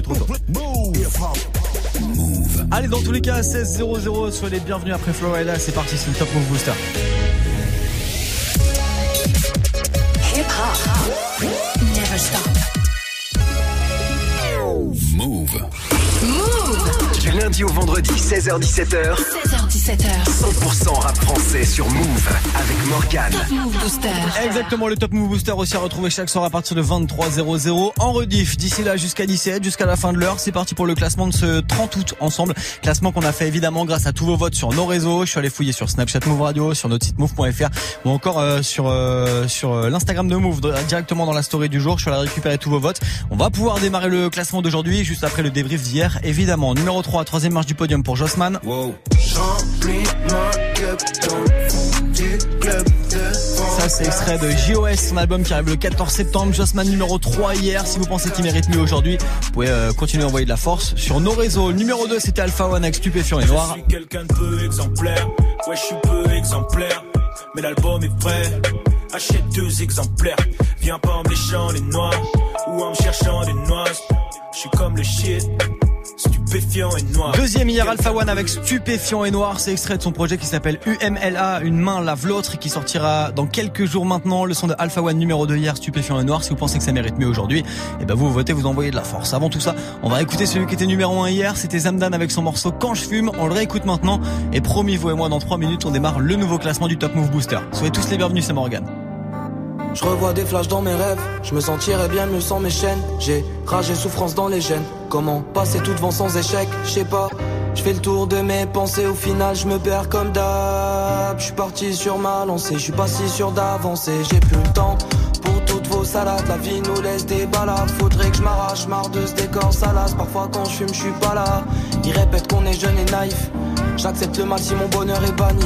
beaucoup trop tôt. Allez, dans tous les cas, 16-0-0, soyez les bienvenus après Florida. C'est parti, c'est le Top Move Booster. Hip hop. Never stop. Move. Du lundi au vendredi, 16h-17h, 16h17h. 100% rap français sur Move avec Morgane. Top Move Booster. Exactement, le Top Move Booster aussi à retrouver chaque soir à partir de 23h00 en rediff. D'ici là jusqu'à 17, jusqu'à la fin de l'heure, c'est parti pour le classement de ce 30 août ensemble. Classement qu'on a fait évidemment grâce à tous vos votes sur nos réseaux. Je suis allé fouiller sur Snapchat Move Radio, sur notre site move.fr ou encore euh, sur euh, sur euh, l'Instagram de Move directement dans la story du jour. Je suis allé récupérer tous vos votes. On va pouvoir démarrer le classement d'aujourd'hui juste après le débrief d'hier. Évidemment, numéro 3, troisième marche du podium pour Jossman. Ça c'est extrait de JOS, son album qui arrive le 14 septembre. Jossman numéro 3 hier. Si vous pensez qu'il mérite mieux aujourd'hui, vous pouvez euh, continuer à envoyer de la force sur nos réseaux. Numéro 2 c'était Alpha One avec Stupéfiant et Noir. Je suis quelqu'un de peu exemplaire. Ouais, je suis peu exemplaire. Mais l'album est prêt. Achète deux exemplaires. Viens pas en me léchant les noix. Ou en me cherchant des noix. Je suis comme le shit. Stupéfiant et noir. Deuxième hier Alpha One avec Stupéfiant et Noir. C'est extrait de son projet qui s'appelle UMLA, une main lave l'autre et qui sortira dans quelques jours maintenant. Le son de Alpha One numéro 2 hier, Stupéfiant et Noir. Si vous pensez que ça mérite mieux aujourd'hui, et ben vous, vous votez, vous envoyez de la force. Avant tout ça, on va écouter celui qui était numéro 1 hier. C'était Zamdan avec son morceau Quand je fume. On le réécoute maintenant. Et promis, vous et moi, dans 3 minutes, on démarre le nouveau classement du Top Move Booster. Soyez tous les bienvenus, c'est Morgan. Je revois des flashs dans mes rêves, je me sentirais bien mieux sans mes chaînes. J'ai rage et souffrance dans les gènes. Comment passer tout devant sans échec, je sais pas. Je fais le tour de mes pensées, au final je me perds comme d'hab. Je suis parti sur ma lancée, je suis pas si sûr d'avancer. J'ai plus le temps pour toutes vos salades. La vie nous laisse des balades. Faudrait que je m'arrache, marre de ce décor salace. Parfois quand je fume, je suis pas là. Ils répètent qu'on est jeune et naïf. J'accepte le mal si mon bonheur est banni.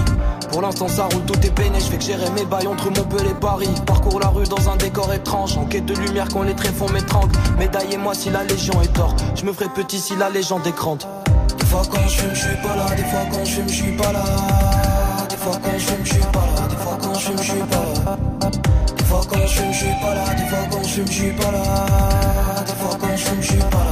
Pour l'instant ça roule, tout est peiné, je fais que gérer mes bails entre Montpellier et Paris. Parcours la rue dans un décor étrange, en quête de lumière quand les tréfonds m'étranglent. Médaillez-moi si la légion est tort, je me ferai petit si la légende est grande. Des fois quand je fume, je suis pas là, des fois quand je fume, suis pas là. Des fois quand je fume, suis pas là, des fois quand je fume, suis pas. Des fois quand je fume, suis pas là, des fois quand je fume, suis pas là. Des fois quand je fume, je suis pas là,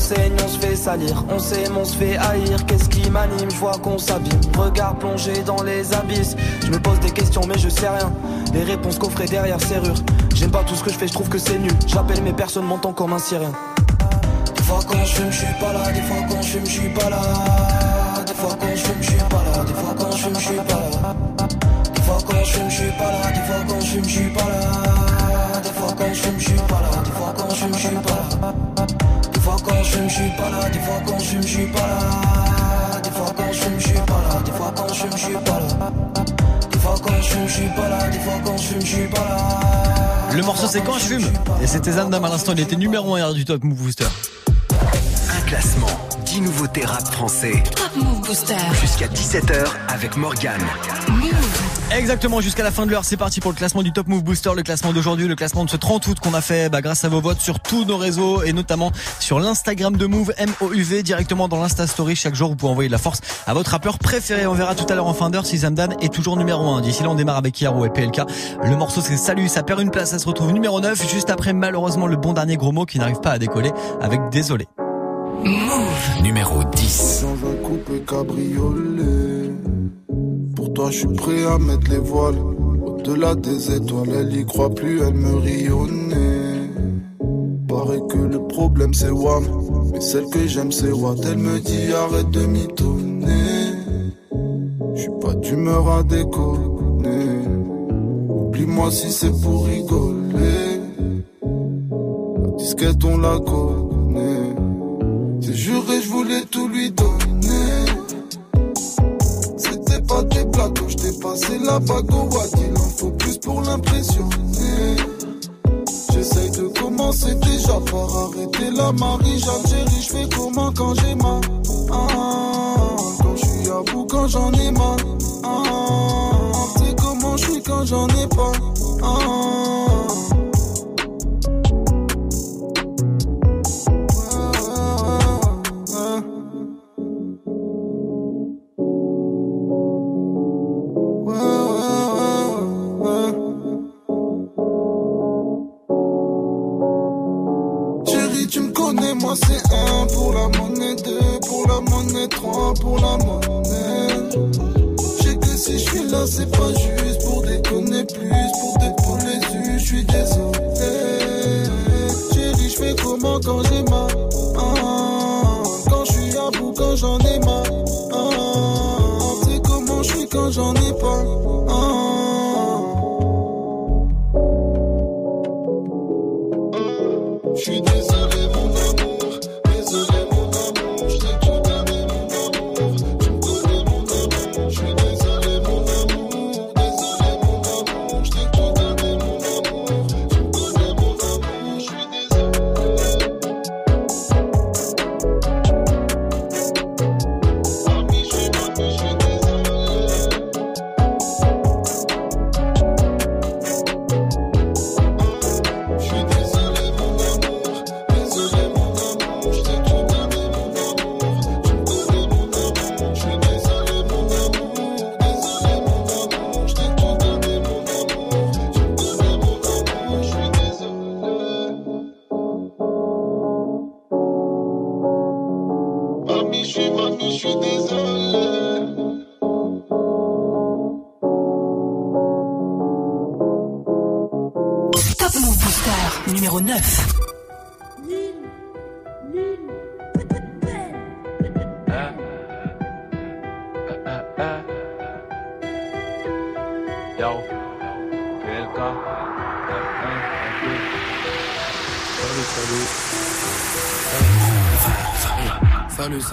saigne, on se fait salir. On s'aime, on se fait haïr. Qu'est-ce qui m'anime? Je vois qu'on s'abîme. Regard plongé dans les abysses. Je me pose des questions, mais je sais rien. Les réponses coffrées derrière serrure. J'aime pas tout ce que je fais, je trouve que c'est nul. J'appelle mes personnes, m'entend comme un syrien. Des fois quand je fume, je suis pas là. Des fois quand je fume, je suis pas là. Des fois quand je fume, je suis pas là. Des fois quand je fume, je suis pas là. Des fois quand je fume, suis pas là. Des fois quand je fume, suis pas là. Des fois quand je fume, suis pas là. Des fois quand je fume, je suis pas là. Je je suis pas là. Des fois quand je je suis pas là. Des fois quand je je suis pas là. Des fois quand je je suis pas là. Des fois quand je je suis pas là. Des fois quand je je suis pas là. Le morceau c'est Quand je fume. Et c'était Zamdan à l'instant, il était numéro 1 hier du Top Move Booster. Un classement, 10 nouveautés rap français. Top Move Booster. Jusqu'à 17h avec Morgane. Move. Exactement, jusqu'à la fin de l'heure, c'est parti pour le classement du Top Move Booster, le classement d'aujourd'hui, le classement de ce 30 août qu'on a fait bah, grâce à vos votes sur tous nos réseaux et notamment sur l'Instagram de Move, M-O-U-V, directement dans l'Insta Story. Chaque jour, vous pouvez envoyer de la force à votre rappeur préféré. On verra tout à l'heure en fin d'heure si Zamdan est toujours numéro 1. D'ici là, on démarre avec Yaro et PLK. Le morceau, c'est Salut, ça perd une place, ça se retrouve numéro 9. Juste après, malheureusement, le bon dernier gros mot qui n'arrive pas à décoller avec Désolé. Move. Numéro 10. Dans un coupé cabriolet. Pour toi, je suis prêt à mettre les voiles. Au-delà des étoiles, elle y croit plus, elle me rionnait. Paraît que le problème c'est Wam. Mais celle que j'aime c'est Watt. Elle me dit arrête de mitonner. Je suis pas d'humeur à déconner. Oublie-moi si c'est pour rigoler. La disquette on la connaît. C'est juré, je voulais tout lui donner. C'était pas des plateaux, je t'ai passé la bague au watt. Il en faut plus pour l'impressionner. J'essaye de commencer déjà par arrêter la Marie. J'algérie, je fais comment quand j'ai mal? Ah, quand je suis à bout quand j'en ai marre. Ah, sais comment je suis quand j'en ai pas. Un pour la monnaie, deux pour la monnaie, trois pour la monnaie. J'ai que si je suis là, c'est pas juste pour déconner plus, pour yeux, je suis désolé. Chérie, je fais comment quand j'ai mal? Ah, Quand je suis à bout, quand j'en ai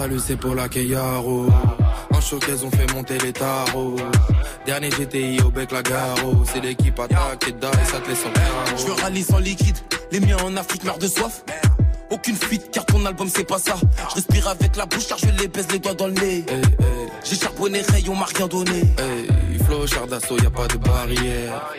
salut. C'est pour la Keyaro. En showcase, on fait monter les tarots. Dernier GTI au bec la garo. C'est l'équipe attaque et die, ça te laisse en. Je veux rallye sans liquide, les miens en Afrique meurent de soif. Aucune fuite car ton album c'est pas ça. Je respire avec la bouche car je les baise les doigts dans le nez. J'ai charbonné, rayon m'a rien donné. Hey, flow, char d'assaut, y a pas de barrière.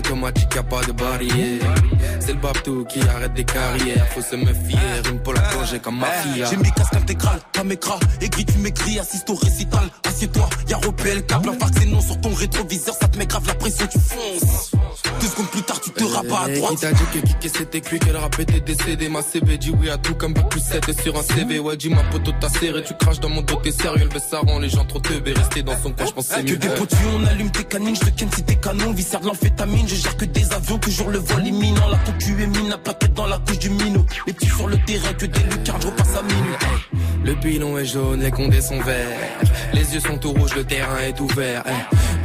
Automatique, y a pas de barrière. C'est le Babtou qui arrête des carrières. Faut se méfier, rime pour la plonger comme mafia. J'ai mis casque intégral, pas m'écras. Aigri, tu m'écris, assiste au récital. Assieds-toi, y'a repé le câble. Un c'est non sur ton rétroviseur, ça te met grave la pression, tu fonces. Deux secondes plus tard, tu te rabats à Hey, droite. Qui t'a dit que kicker c'était cuit, qu'elle rap était décédé? Ma CB dit oui à tout comme bac plus 7 sur un CV Ouais dis ma poteau t'as serré, tu craches dans mon dos t'es sérieux Le ça rend les gens trop teubés, rester dans son coin je pense c'est Que mieux. des potus, on allume tes canines, je te ken si t'es canon, viscère de l'amphétamine, je gère que des avions, toujours le vol imminent, la concu est mine, la plaquette dans la couche du minot, les petits sur le terrain, que des lucarnes, je repasse à minuit. Le pilon est jaune, les condés sont verts. Les yeux sont tout rouges, le terrain est ouvert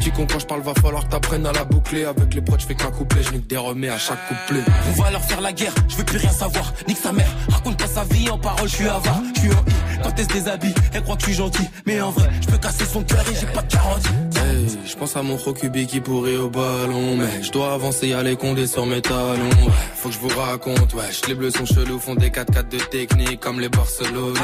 Tu comprends quand je parle, va falloir que t'apprennes à la boucler Avec les proches, je fais qu'un couplet, je nique des remets à chaque couplet On va leur faire la guerre, je veux plus rien savoir. Nique sa mère, raconte pas sa vie en parole, je suis avare, je suis en I. Quand elle se déshabille, elle croit que je suis gentil. Mais en vrai, je peux casser son cœur et j'ai pas de garantie. Je pense à mon Rokubi qui pourrait au ballon Mais je dois avancer, y'a les condés sur mes talons Ouais, Faut que je vous raconte, wesh Les bleus sont chelous, font des 4-4 de technique Comme les Barcelonais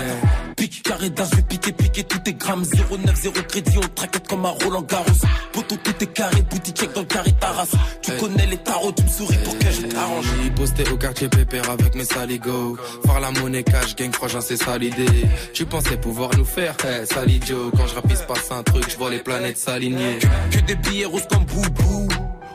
Pique, carré d'as, je vais piquer, piquer tous tes grammes. 0,9, 0 crédit, on traquette comme un Roland Garros. Poteau, tout est carré, boutique check dans le carré Taras. Tu connais les tarots, tu me souris pour que je t'arrange. J'ai posté au quartier pépère avec mes saligots Faire la monnaie cash, gang, frangin, c'est ça l'idée Tu pensais pouvoir nous faire, hey, sale idiot Quand je rapide, passe un truc, je vois les planètes s'aligner Que des billets roses comme boubou.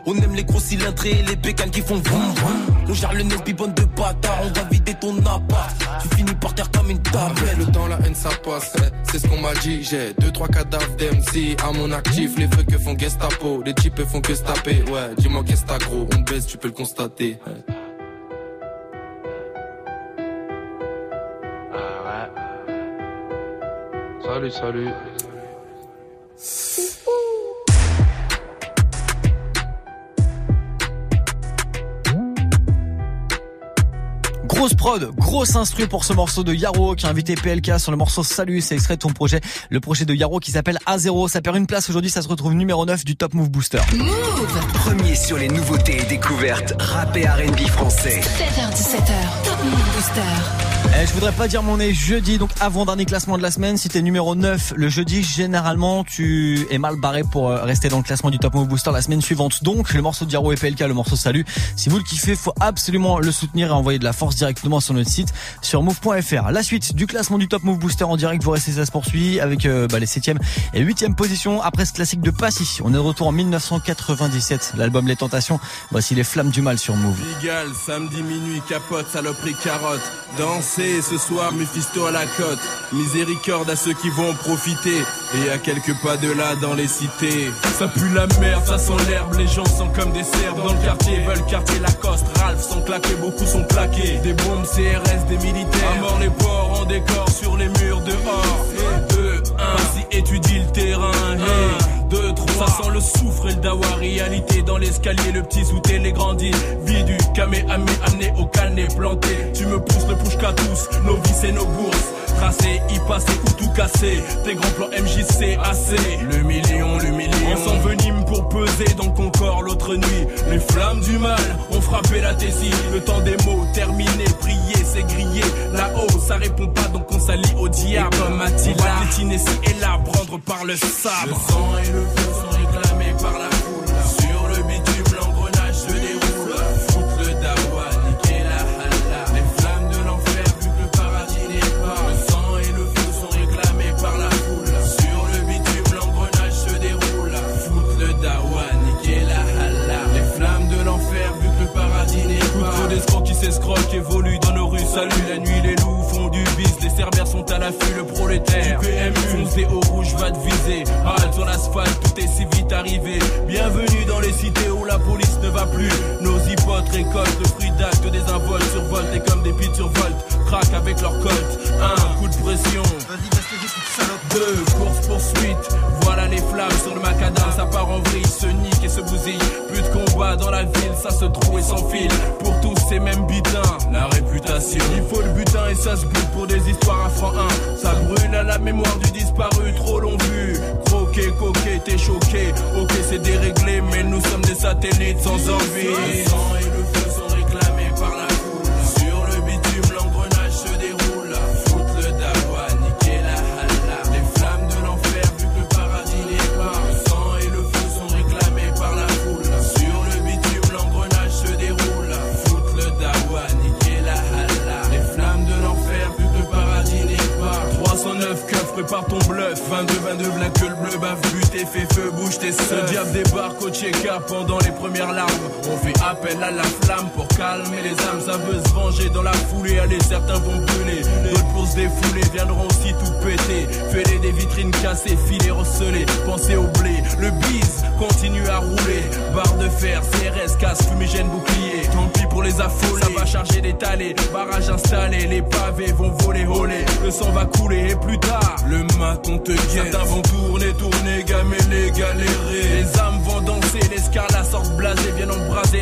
On aime les gros cylindrés et les bécanes qui font vroom vroom. On gère le nez bibonne de bâtard, on va vider ton appart. Tu finis par terre comme une table. Le temps, la haine, ça passe, hey, c'est ce qu'on m'a dit J'ai deux, trois cadavres d'MC à mon actif Les feux que font Gestapo, les types font que se taper Ouais, dis-moi qu'est-ce que t'as gros, on baisse, tu peux le constater hey. Ah. Salut, salut. Grosse prod, grosse instru pour ce morceau de Yaro qui a invité PLK sur le morceau Salut, c'est extrait de ton projet, le projet de Yaro qui s'appelle A0. Ça perd une place aujourd'hui, ça se retrouve numéro 9 du Top Move Booster. Premier sur les nouveautés et découvertes rap et R&B français. 7h17h, Top Move Booster. Eh, je voudrais pas dire mon nez jeudi, donc avant-dernier classement de la semaine. Si t'es numéro 9 le jeudi, généralement, tu es mal barré pour euh, rester dans le classement du Top Move Booster la semaine suivante. Donc, le morceau de Diaro et PLK, le morceau Salut. Si vous le kiffez, faut absolument le soutenir et envoyer de la force directement sur notre site, sur move.fr. La suite du classement du Top Move Booster en direct, vous restez, ça se poursuit avec euh, bah, les 7e et 8e positions après ce classique de Passy. On est de retour en 1997, l'album Les Tentations. Voici les flammes du mal sur Move. Ce soir, Mephisto à la côte. Miséricorde à ceux qui vont profiter. Et à quelques pas de là dans les cités. Ça pue la merde, ça sent l'herbe. Les gens sont comme des cerfs dans le quartier. Veulent quartier Lacoste. Ralph sont claqués, beaucoup sont plaqués. Des bombes CRS, des militaires. À mort les porcs en décor sur les murs dehors. 2, 1, si étudie le terrain. 2, 3, ça sent le soufre et le dawa. Réalité dans l'escalier, le petit sous les grandis. Vie du camé, amé, amené au canet planté. Tu me pousses le push qu'à tous, nos vies et nos bourses. Tracé, y passer ou tout casser. Tes grands plans MJC, AC. Le million, le million. On s'envenime pour peser dans le Concorde l'autre nuit. Les flammes du mal ont frappé la thésie. Le temps des mots terminé, prier, c'est grillé. Là-haut, ça répond pas donc on s'allie au diable. Et comme Attila, on va et là, prendre par le sabre. Le sang et le feu sont réclamés par la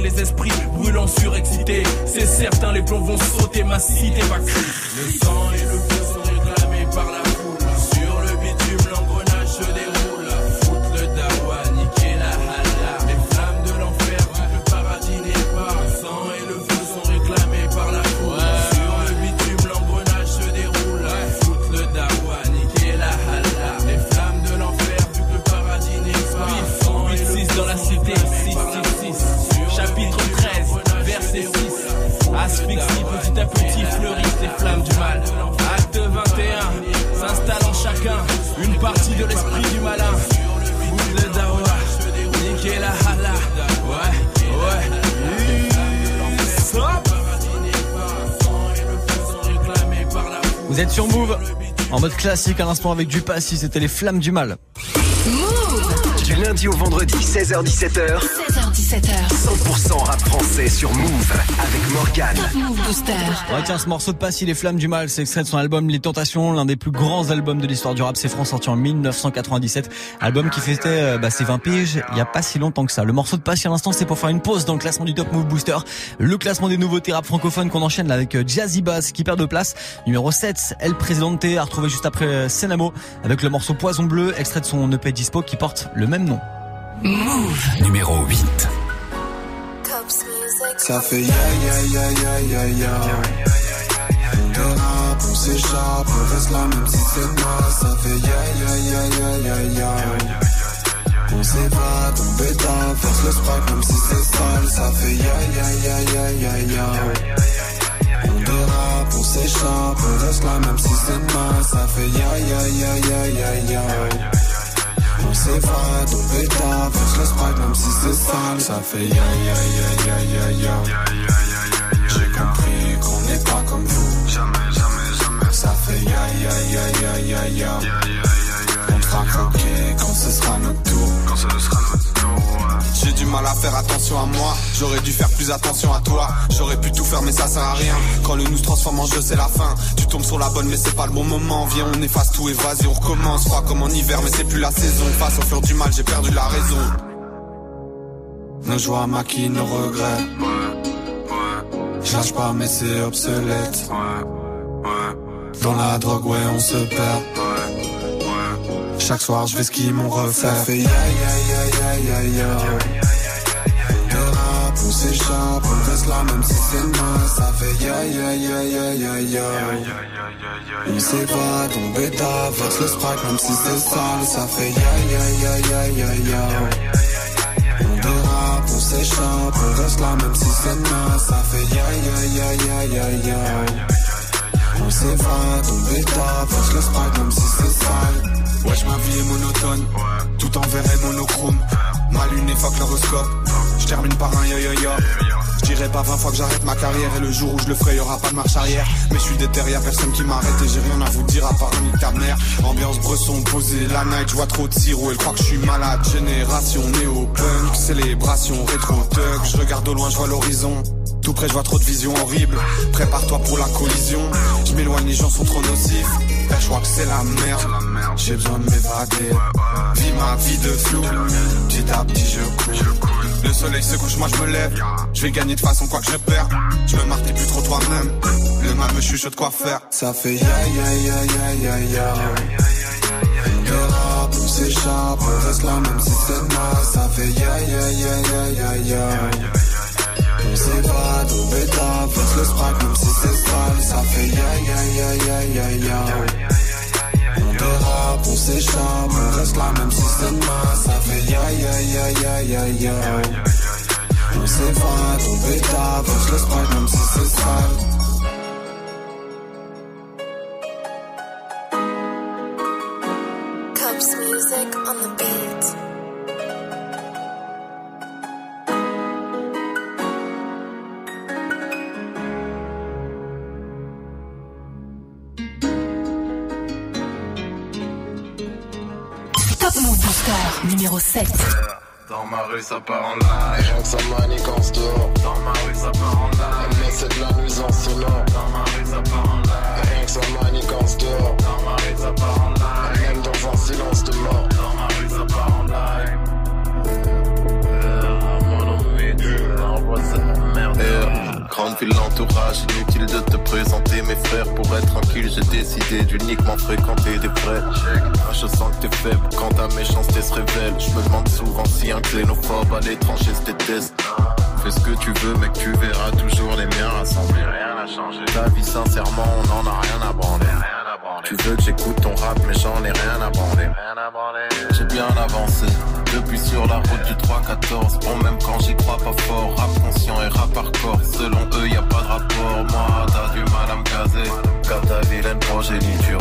les esprits brûlants, surexcités. C'est certain, les plombs vont sauter. Ma cité va. Le sang et le feu Vous êtes sur Move. En mode classique à l'instant avec du passy, c'était les flammes du mal. Du lundi au vendredi, 16h-17h, 16h17h. 100% rap français sur Move avec Morgane. Top Move Booster. Ouais, tiens, ce morceau de Passy, Les Flammes du Mal, c'est extrait de son album Les Tentations, l'un des plus grands albums de l'histoire du rap. C'est France sorti en 1997. Album qui fêtait euh, bah, ses 20 piges il y a pas si longtemps que ça. Le morceau de Passy à l'instant, c'est pour faire une pause dans le classement du Top Move Booster. Le classement des nouveautés rap francophones qu'on enchaîne là avec euh, Jazzy Bass qui perd de place. Numéro 7, El Presidente, à retrouver juste après euh, Senamo avec le morceau Poison Bleu, extrait de son EP Dispo qui porte le même nom. Move. Numéro 8. Ça fait ya ya ya ya ya ya. dérape, on s'échappe, on reste là même si c'est mal, ça fait ya ya ya ya ya ya. On s'évade, on bêta, verse le sprite même si c'est sale, ça fait ya ya ya ya ya ya. On dérape, on s'échappe, on reste là même si c'est mal, ça fait ya ya ya ya ya ya. On s'évade, on bêta, verse le sprite même si c'est sale, ça fait ya ya ya ya ya ya. J'ai compris qu'on n'est pas comme vous. Jamais, jamais, jamais. Ça fait ya ya ya ya ya ya. On te fera croquer quand ce sera notre tour. Quand ce sera notre tour. J'ai du mal à faire attention à moi. J'aurais dû faire plus attention à toi. J'aurais pu tout faire, mais ça sert à rien. Quand le nous se transforme en jeu, c'est la fin. Tu tombes sur la bonne, mais c'est pas le bon moment. Viens, on efface tout et vas-y, on recommence. Froid comme en hiver, mais c'est plus la saison. Face au fleur du mal, j'ai perdu la raison. Nos joies maquillent nos regrets. Je pas, mais c'est obsolète. Dans la drogue, ouais, on se perd. Chaque soir, je vais skier mon reflet. Ça fait ya ya ya ya ya ya. Dérape, on s'échappe, on reste là même si c'est mal. Ça fait ya ya ya ya ya ya. On s'évade, on bêta, verse le sprite même si c'est sale. Ça fait ya ya ya ya ya ya. On dérape, on s'échappe, on reste là même si c'est mal. Ça fait ya ya ya ya ya ya. On s'évade, on bêta, verse le sprite même si c'est sale. Wesh ma vie est monotone. Tout en vert et monochrome. Ma lune évoque l'horoscope Je termine par un yo yo yo Je dirais pas 20 fois que j'arrête ma carrière Et le jour où je le ferai y'aura pas de marche arrière Mais je suis déter y'a personne qui m'arrête Et j'ai rien à vous dire à part un ta mère Ambiance bresson posée la night Je vois trop de sirop Elle croit que je suis malade Génération néo-punk Célébration rétro-tuck Je regarde au loin je vois l'horizon tout près, je vois trop de visions horribles. Prépare-toi pour la collision. Je m'éloigne, les gens sont trop nocifs. Ben, je crois que c'est la merde. J'ai besoin de m'évader. Vis ma vie de flou. Petit à petit, je cours. Le soleil se couche, moi je me lève. Je vais gagner de façon quoi que je perds. Je me marque plus trop toi-même. Le mal me chuchote quoi faire. Ça fait ya ya ya ya ya ya. Dérape, on s'échappe, on reste là même si c'est mal. Ça fait ya ya ya ya ya ya. On s'évade, on bêta, verse le sprite même si c'est sale. Ça fait ya ya ya ya ya ya. On dérape, on s'échappe, on reste là même si c'est mal. Ça fait ya ya ya ya ya ya. On s'évade, on bêta, verse le sprite même si c'est sale. 7. Dans ma rue ça part en live. Rien que ça manigance dehors Dans ma rue ça part en live. Mais c'est de la nuisance sonore Dans ma rue ça part en live. Rien que ça manigance dehors Dans ma rue ça part en live. Même dans un silence de mort Grande ville, l'entourage, inutile de te présenter mes frères. Pour être tranquille j'ai décidé d'uniquement fréquenter des vrais Ah, Je sens que t'es faible quand ta méchanceté se révèle. Je me demande souvent si un xénophobe à l'étranger se déteste Fais ce que tu veux mec tu verras toujours les miens rassemblés. Rien n'a changé. Ta vie sincèrement on en a rien à branler. Tu veux que j'écoute ton rap mais j'en ai rien à branler. J'ai bien avancé depuis sur la route du 3-14 Bon même quand j'y crois pas fort Rap conscient et rap hardcore. Selon eux y a pas de rapport. Moi t'as du mal à me caser. Comme ta vilaine progéniture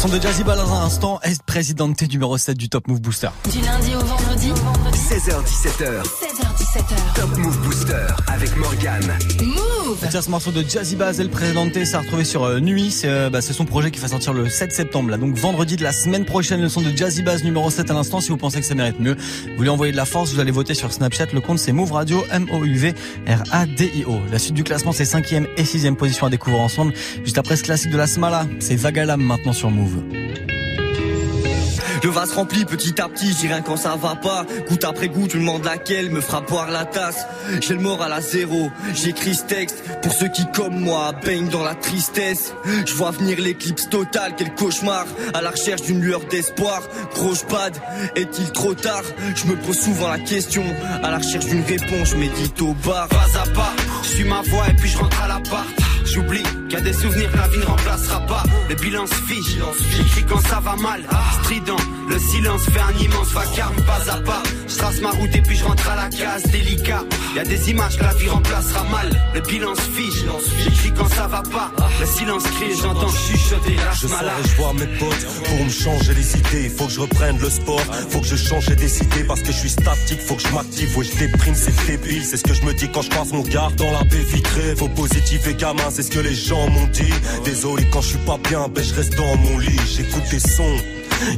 son de Jazzy Ball dans un instant, est présidente numéro 7 du Top Move Booster. Du lundi au vendredi, 16h17h, 16h17h. Top Move Booster avec Morgane. Move Tiens, ce morceau de Jazzy Bass, elle présenté, ça a retrouvé sur euh, Nuit. C'est euh, bah, c'est son projet qui va sortir le 7 septembre. Là. Donc vendredi de la semaine prochaine, le son de Jazzy Bass numéro 7 à l'instant. Si vous pensez que ça mérite mieux, vous lui envoyez de la force, vous allez voter sur Snapchat. Le compte c'est Move Radio, M-O-U-V-R-A-D-I-O. La suite du classement, c'est 5e et 6e position à découvrir ensemble. Juste après ce classique de la Smala, c'est Vagalam maintenant sur Move. Le vase rempli petit à petit, j'ai rien quand ça va pas. Goutte après goutte, tu demandes laquelle me fera boire la tasse. J'ai le moral à zéro, j'écris ce texte pour ceux qui comme moi baignent dans la tristesse. Je vois venir l'éclipse totale, quel cauchemar. À la recherche d'une lueur d'espoir, gros pad, est-il trop tard? Je me pose souvent la question, à la recherche d'une réponse, je médite au bar. Pas à pas, je suis ma voix et puis je rentre à l'appart. J'oublie y a des souvenirs que la vie ne remplacera pas. Le bilan se fiche, j'écris quand ça va mal. Strident, le silence fait un immense vacarme, pas à pas. Je trace ma route et puis je rentre à la case, délicat. Y a des images que la vie remplacera mal. Le bilan se fiche, j'écris quand ça va pas. Le silence crie, j'entends chuchoter Je sors et je vois mes potes pour me changer les idées. Faut que je reprenne le sport, faut que je change et décider parce que je suis statique. Faut que je m'active, ouais, je déprime, c'est débile. C'est ce que je me dis quand je croise mon gars dans la baie vitrée. Faut positif et gamin, c'est ce que les gens dit. Désolé quand je suis pas bien, ben je reste dans mon lit. J'écoute des sons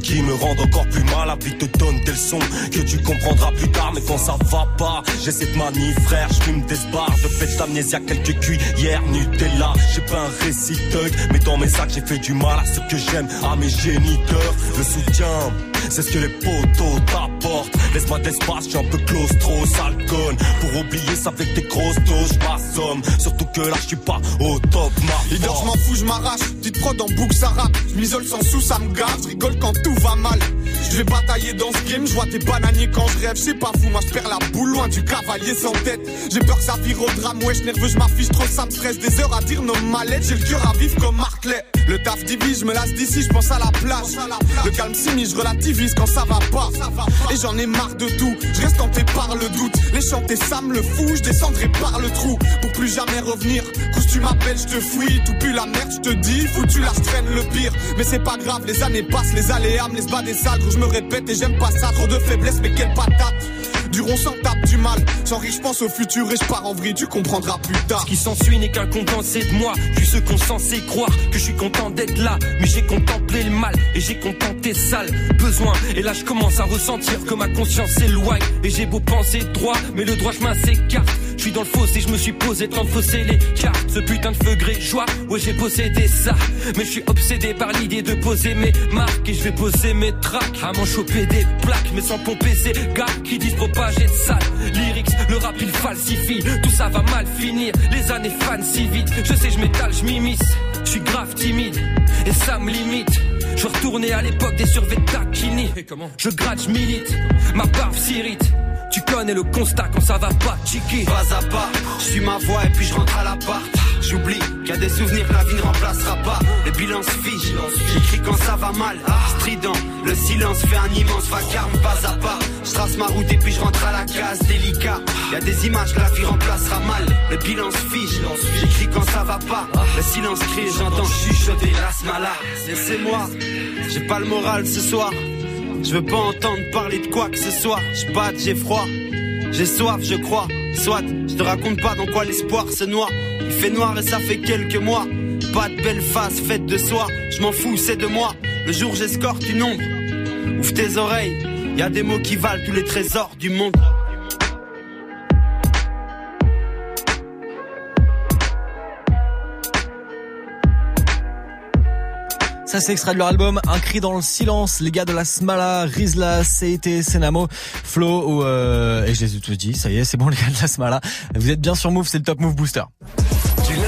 qui me rendent encore plus mal. La vie te donne des leçons que tu comprendras plus tard. Mais quand ça va pas, j'ai cette manie, frère. Je fume des barres de fête d'amnésia, quelques cuillères Nutella. J'ai pas un récit mais dans mes sacs, j'ai fait du mal à ceux que j'aime, à mes géniteurs. Le soutien, c'est ce que les potos t'apportent. Laisse-moi de l'espace, je suis un peu claustro, sale conne. Pour oublier ça avec des grosses doses, je m'assomme. Surtout que là, je suis pas au top, ma Leader, je m'en fous, je m'arrache. Petite prod en boucle, ça rappe. Je m'isole sans sous, ça me gave. Je rigole tout va mal. Je vais batailler dans ce game, je vois tes bananiers quand je rêve. Sais pas fou, moi je perds la boule loin du cavalier sans tête. J'ai peur que ça vire au drame, wesh nerveux, je m'affiche trop, ça me stresse. Des heures à dire nos mallettes, j'ai le cœur à vivre comme Marclay. Le taf divise, je me lasse d'ici, je pense à la plage. Le calme s'immisce, je relativise quand ça va pas. Et j'en ai marre de tout, je reste tenté par le doute. Les chanter, ça me le fout, je descendrai par le trou. Pour plus jamais revenir, cause tu m'appelles, je te fouille. Tout pue la merde, je te dis, foutu je traîne le pire. Mais c'est pas grave, les années passent, les aléas me laissent bas des salles. Je me répète et j'aime pas ça, trop de faiblesse, mais quelle patate. Du rond sans tape du mal, sans riche, je pense au futur et je pars en vrille, tu comprendras plus tard. Ce qui s'ensuit n'est qu'un condensé de moi. Je suis ce qu'on censé croire que je suis content d'être là. Mais j'ai contemplé le mal et j'ai contenté sale. Besoin, et là je commence à ressentir que ma conscience s'éloigne. Et j'ai beau penser droit, mais le droit chemin s'écarte. Je suis dans le fossé, je me suis posé tant de fausser les cartes. Ce putain de feu gré joie, ouais j'ai possédé ça. Mais je suis obsédé par l'idée de poser mes marques et je vais poser mes tracks. À m'en choper des plaques, mais sans pomper ces gars qui disent propager de sale. Lyrics, le rap il falsifie, tout ça va mal finir. Les années fanent si vite, je sais je m'étale, je m'immisce. Je suis grave timide et ça me limite. Je veux retourner à l'époque des survêtements taquini. Je gratte, je milite, ma barbe s'irrite. Tu connais le constat quand ça va pas, chiqui. Pas à pas, je suis ma voix et puis je rentre à l'appart. J'oublie qu'il y a des souvenirs que la vie ne remplacera pas. Les bilans se fichent, j'écris quand ça va mal. Strident, le silence fait un immense vacarme. Pas à pas, je trace ma route et puis je rentre à la case. Délicat, il y a des images que la vie remplacera mal. Les bilans se fichent, j'écris quand ça va pas. Le silence crie, j'entends chuchoter la smala. Laissez-moi, j'ai pas le moral ce soir. Je veux pas entendre parler de quoi que ce soit. Je j'ai froid. J'ai soif, je crois. Soit, je te raconte pas dans quoi l'espoir se noie. Il fait noir et ça fait quelques mois. Pas de belle face, faite de soir. Je m'en fous, c'est de moi. Le jour j'escorte une ombre. Ouvre tes oreilles. Y a des mots qui valent tous les trésors du monde. Ça c'est extrait de leur album Un cri dans le silence, les gars de la Smala, Rizla, CT, Senamo, Flo ou euh, et je les ai tous dit, ça y est, c'est bon les gars de la Smala. Vous êtes bien sur Move, c'est le Top Move Booster.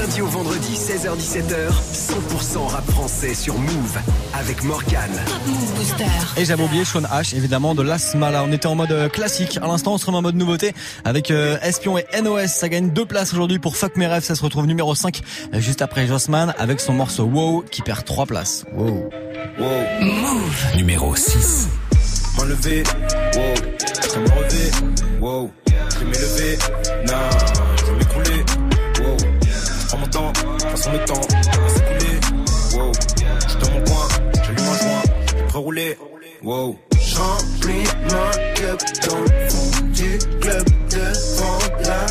Lundi au vendredi, 16h-17h, 100% rap français sur Move avec Morgan. Et j'avais oublié Sean H, évidemment, de la Smala. On était en mode euh, classique. À l'instant, on se remet en mode nouveauté avec euh, Espion et NOS. Ça gagne deux places aujourd'hui pour Fuck mes rêves. Ça se retrouve numéro 5 euh, juste après Jossman avec son morceau Wow qui perd trois places. Wow. Wow. Move. Numéro 6. M'enlever, wow. Je me relever, wow. Je m'élever, nah. Façon le temps wow. Je suis dans mon coin, j'allume un joint, je vais rouler, wow. J'remplis ma cup dans fond du club devant la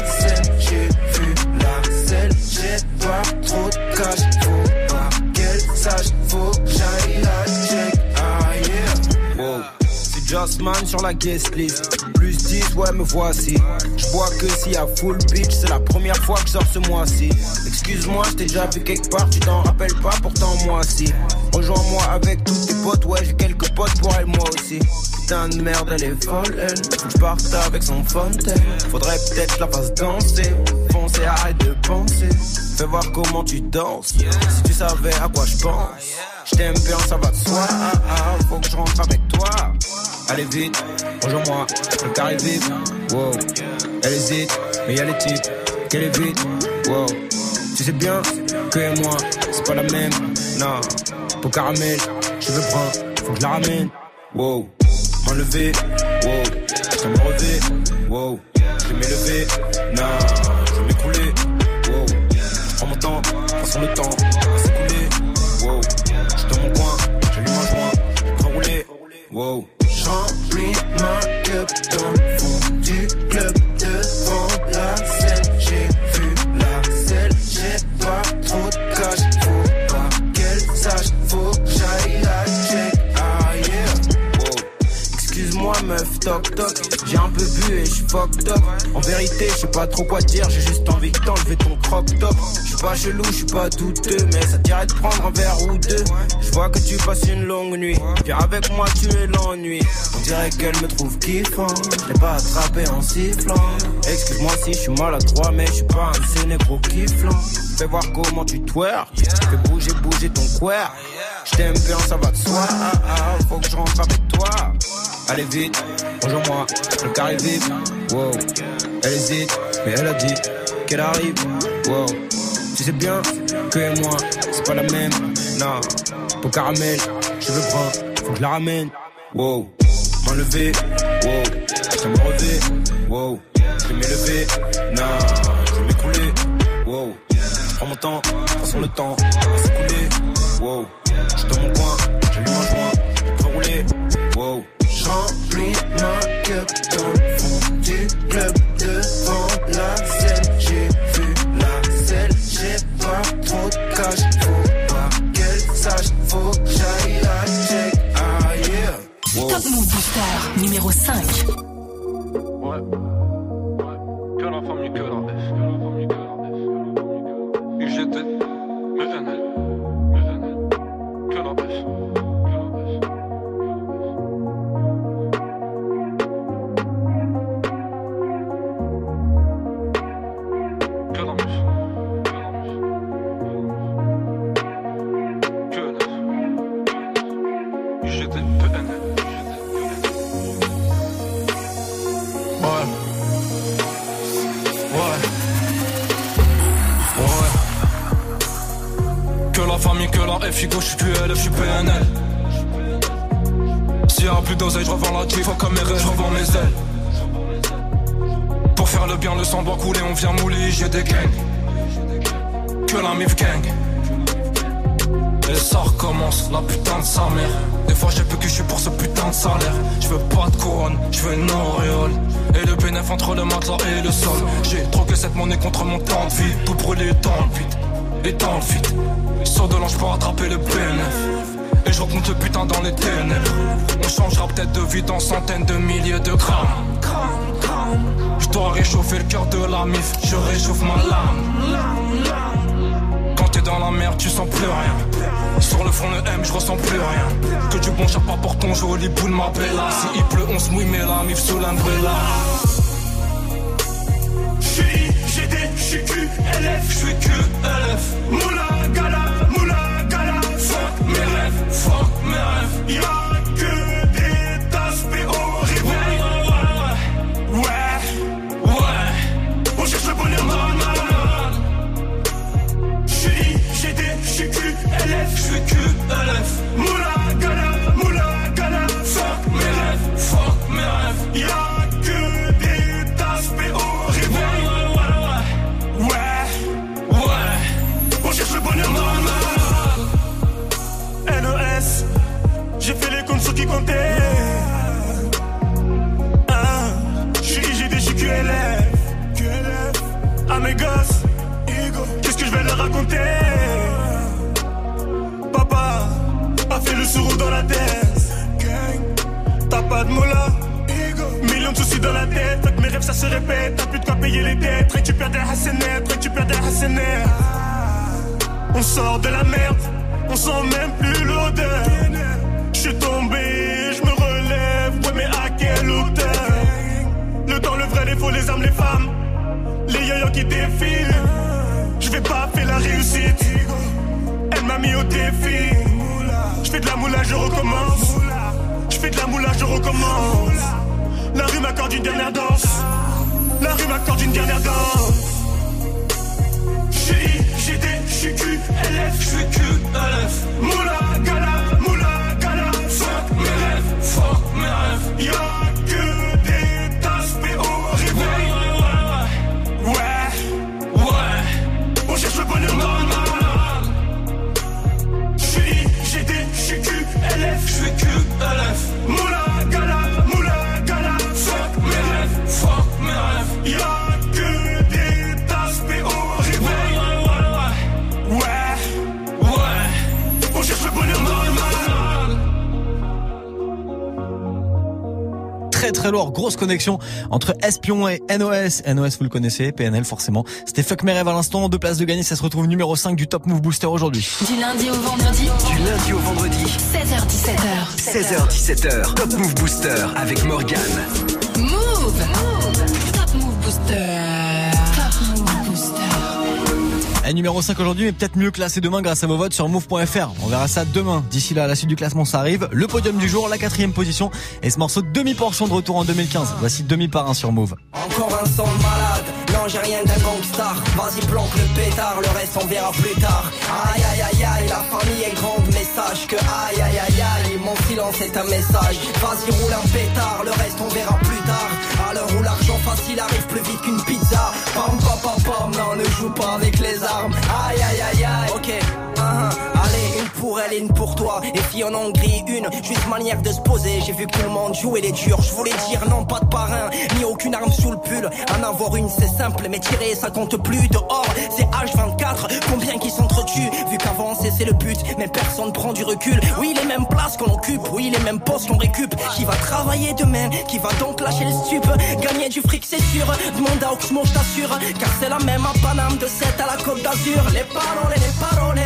Sur la guest list. Plus 10, ouais, me voici. Je vois que s'il y a full bitch, c'est la première fois que je sors ce mois-ci. Excuse-moi, je t'ai déjà vu quelque part, tu t'en rappelles pas, pourtant moi si. Rejoins-moi avec tous tes potes, ouais, j'ai quelques potes pour elle, moi aussi. Putain de merde, elle est folle, elle. Faut que je avec son fontaine. Faudrait peut-être la fasse danser. Foncer, arrête de penser. Fais voir comment tu danses. Si tu savais à quoi je pense. Je t'aime bien, ça va de soi. Ah, ah, faut que je rentre avec toi. Allez vite, rejoins-moi, le carré vite. Wow, elle hésite, mais y'a les types qu'elle est vite. Wow, tu sais bien que et moi, c'est pas la même. Non, pour caramel, je veux prendre, faut que je la ramène. Wow, m'enlever, wow, je me relever. Wow, je vais m'élever. Non, je vais m'écrouler. Wow, je prends mon temps, façon le temps va s'écouler. Wow, je dans mon coin, j'allume un joint, je vais rouler. Wow. J'remplis ma cup toc toc. J'ai un peu bu et j'suis fucked up. En vérité, je sais pas trop quoi dire J'ai juste envie de t'enlever ton crop top. J'suis pas chelou, j'suis pas douteux Mais ça dirait de prendre un verre ou deux. Je vois que tu passes une longue nuit. Viens avec moi, tu es l'ennui. On dirait qu'elle me trouve kiffant. Je pas attrapé en sifflant. Excuse-moi si je suis maladroit Mais je suis pas un sénégro kifflant. Fais voir comment tu twerk. Fais bouger, bouger ton queer. Je t'aime bien, ça va de soi. Ah, ah, Faut que je rentre avec toi Allez vite, rejoins-moi, le carré vite. Wow, elle hésite, mais elle a dit qu'elle arrive. Wow, tu sais bien que et moi, c'est pas la même. Non, pour caramel, je veux prendre, faut que je la ramène. Wow, m'enlever. Wow, je me relever. Wow, je vais m'élever. Non, je vais m'écrouler. Wow, je prends mon temps, façon le temps va s'écouler. Wow, je dans mon coin, j'allume un joint, je vais rouler. Wow. J'remplis ma dans le fond du club devant la scène. J'ai vu la selle, j'ai pas trop de. Faut pas qu'elle sache, faut que j'aille la check. Numéro 5. De centaines de milliers de grammes. Je dois réchauffer le cœur de la mif, je réchauffe ma lame. Quand t'es dans la merde, tu sens plus rien. Sur le front, le M, je ressens plus rien. Que du bon chapa pour ton joli boule ma bella. Si il pleut, on se mouille, mais la mif sous l'umbrella. J'suis GD, j'suis QLF, j'suis QLF. Moula, se répète. T'as plus de quoi payer les dettes. Récupère des hassenettes, récupère des hassenettes. On sort de la merde. On sent même plus l'odeur. Je suis tombé, je me relève. Ouais, mais à quelle hauteur? Le temps, le vrai, les faux, les âmes, les femmes. Les yo qui défilent. Je vais pas faire la réussite. Elle m'a mis au défi. Je fais de la moula, je recommence. Je fais de la moula, je recommence. La rue m'accorde une dernière danse. La rue m'accorde une dernière danse. J'suis GD, j'suis QLF, j'suis QLF. Moula, gala, moula, gala. Fuck mes rêves, fuck mes rêves. Y'a que des tasses horribles. Ouais, ouais, ouais, ouais. On cherche le bonheur dans le mal. J'suis GD, j'suis QLF, j'suis QLF. Très lourd, grosse connexion entre Espion et NOS. NOS, vous le connaissez, PNL forcément. C'était Fuck mes rêves à l'instant, deux places de gagner, ça se retrouve numéro 5 du Top Move Booster aujourd'hui. Du lundi au vendredi. Du lundi au vendredi. 16h17h. 16h17h. Top Move Booster avec Morgane. Et numéro 5 aujourd'hui, mais peut-être mieux classé demain grâce à vos votes sur move.fr. On verra ça demain. D'ici là, la suite du classement, ça arrive. Le podium du jour, la quatrième position. Et ce morceau de demi-portion de retour en 2015. Voici demi par un sur Move. Encore un son de malade, non j'ai rien d'un gangstar Vas-y planque le pétard, le reste on verra plus tard Aïe aïe aïe aïe, la famille est grande mais sache que aïe aïe aïe aïe Mon silence est un message, vas-y roule un pétard, le reste on verra plus tard À l'heure où l'argent facile arrive plus vite qu'une pizza non ne joue pas avec les armes. Aïe aïe aïe aïe, ok. Allez, une elle et une pour toi. Et si en Hongrie, une juste manière de se poser. J'ai vu que tout le monde jouait les durs. Je voulais dire non, pas de parrain, ni aucune arme sous le pull. En avoir une, c'est simple, mais tirer, ça compte plus. Dehors, c'est H24. Combien qui s'entretuent? Vu qu'avancer, c'est le but, mais personne prend du recul. Oui, les mêmes places qu'on occupe, oui, les mêmes postes qu'on récup. Qui va travailler demain Qui va donc lâcher le stup? Gagner du fric, c'est sûr. Demande à Oxmo, je t'assure. Car c'est la même à Paname, de 7 à la Côte d'Azur. Les paroles, les paroles,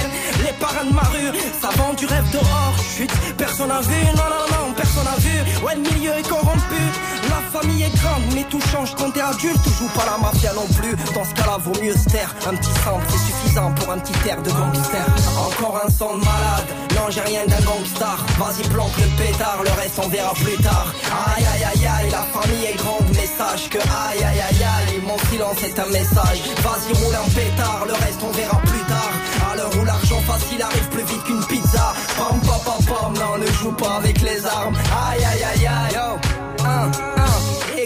les parrains de ma rue. Ça vend du rêve dehors, chute. Personne a vu, non, non, non, personne a vu. Ouais, le milieu est corrompu. La famille est grande, mais tout change quand t'es adulte. Joue pas la mafia non plus. Dans ce cas-là, vaut mieux se taire. Un petit sample, c'est suffisant pour un petit air de gangster. Encore un son de malade. Non, j'ai rien d'un gangstar. Vas-y, planque le pétard, le reste on verra plus tard. Aïe, aïe, aïe, aïe, la famille est grande, mais sache que aïe, aïe, aïe, aïe, mon silence est un message. Vas-y, roule un pétard, le reste on verra plus tard. Où l'argent facile arrive plus vite qu'une pizza. Pam, pam, pam, non, ne joue pas avec les armes. Aïe, aïe, aïe, aïe, yo.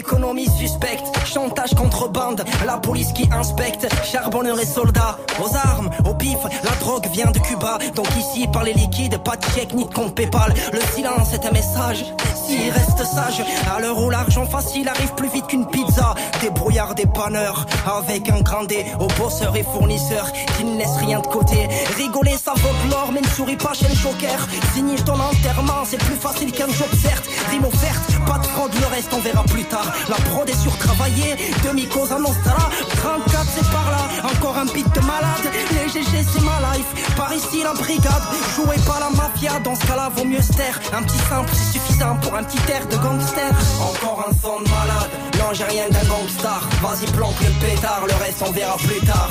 Économie suspecte, chantage contre bande, la police qui inspecte, charbonneurs et soldats, aux armes, au pif, la drogue vient de Cuba, donc ici par les liquides, pas de chèque ni de compte Paypal, le silence est un message, s'il reste sage, à l'heure où l'argent facile arrive plus vite qu'une pizza, des brouillards, des panneurs, avec un grand D, aux bosseurs et fournisseurs, qui ne laissent rien de côté, rigoler ça vaut l'or, mais ne souris pas chez le joker, signer ton enterrement, c'est plus facile qu'un job certes, rime offerte, pas de le reste on verra plus tard, la prod est surtravaillée, demi-cause en Nostra, 34 c'est par là, encore un beat de malade, les GG c'est ma life, par ici la brigade, jouez pas la mafia, dans ce cas-là vaut mieux se taire, un petit simple c'est suffisant pour un petit air de gangster, encore un son de malade, non j'ai rien d'un gangstar, vas-y planque le pétard, le reste on verra plus tard,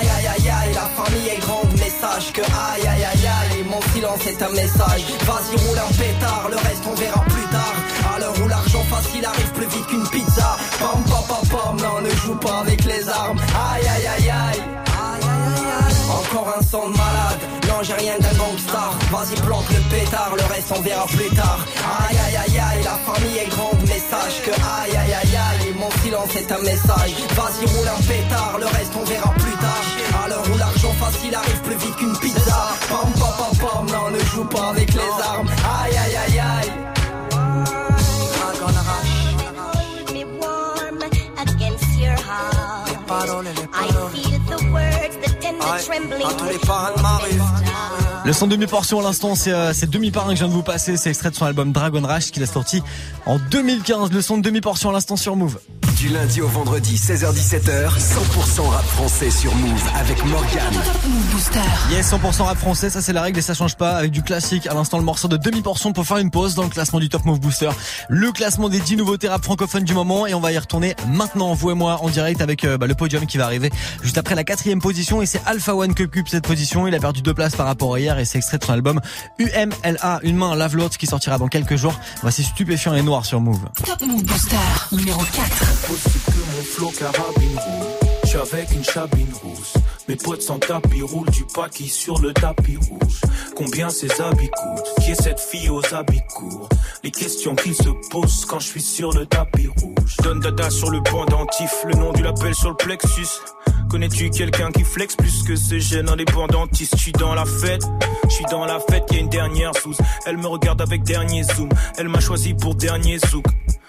aïe aïe aïe aïe, la famille est grande, mais sache que aïe aïe aïe aïe, mon silence est un message, vas-y roule un pétard, le reste on verra plus à facile arrive plus vite qu'une pizza, pam pam pam non ne joue pas avec les armes, aïe aïe aïe aïe. Encore un son de malade, non j'ai rien d'un gangstar Vas-y planque le pétard, le reste on verra plus tard. Aïe aïe aïe aïe, la famille est grande mais sache que aïe aïe aïe aïe Mon silence est un message, vas-y roule un pétard, le reste on verra plus tard. À l'heure où l'argent facile arrive plus vite qu'une pizza. Pam pam pam pam, non ne joue pas avec les armes. Aïe aïe aïe Le son demi-portion à l'instant, c'est euh, c'est demi-parin que je viens de vous passer. C'est extrait de son album Dragon Rush qu'il a sorti en 2015. Le son de demi-portion à l'instant sur Move. Du lundi au vendredi, 16h17h, 100% rap français sur Move avec Morgan. Yes, 100% rap français, ça c'est la règle et ça change pas. Avec du classique, à l'instant le morceau de demi-portion pour faire une pause dans le classement du Top Move Booster. Le classement des 10 nouveautés rap francophones du moment et on va y retourner maintenant, vous et moi, en direct avec euh, bah, le podium qui va arriver juste après la quatrième position et c'est Alpha One qui occupe cette position. Il a perdu deux places par rapport à hier et c'est extrait de son album UMLA, une main lave l'autre qui sortira dans quelques jours. Voici Stupéfiant et Noir sur Move. Top Move Booster numéro 4. Possible que mon flow carabine roule. Je suis avec une chabine rousse. Mes potes sans tapis roulent du paquis sur le tapis rouge. Combien ces habits coûtent? Qui est cette fille aux habits courts? Les questions qu'ils se posent quand je suis sur le tapis rouge. Donne dada sur le pendentif, le nom du label sur le plexus. Connais-tu quelqu'un qui flex plus que ce jeune indépendantiste Je suis dans la fête, je suis dans la fête, y a une dernière sous. Elle me regarde avec dernier zoom, elle m'a choisi pour dernier zouk.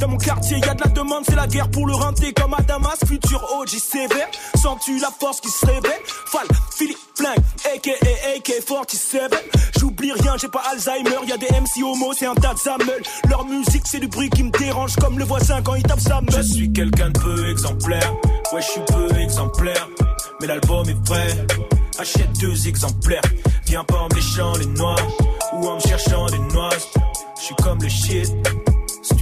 Dans mon quartier, y a de la demande, c'est la guerre pour le renter comme à Damas. Futur OG sévère, sens-tu la force qui se réveille? Fall, Philippe, Flingue, aka AK-47. J'oublie rien, j'ai pas Alzheimer, y a des MC homo, c'est un tas de. Leur musique, c'est du bruit qui me dérange comme le voisin quand il tape sa meule. Je suis quelqu'un de peu exemplaire. Ouais, je suis peu exemplaire. Mais l'album est prêt. Achète deux exemplaires. Viens pas en me léchant les noix ou en me cherchant des noix. Je suis comme le shit,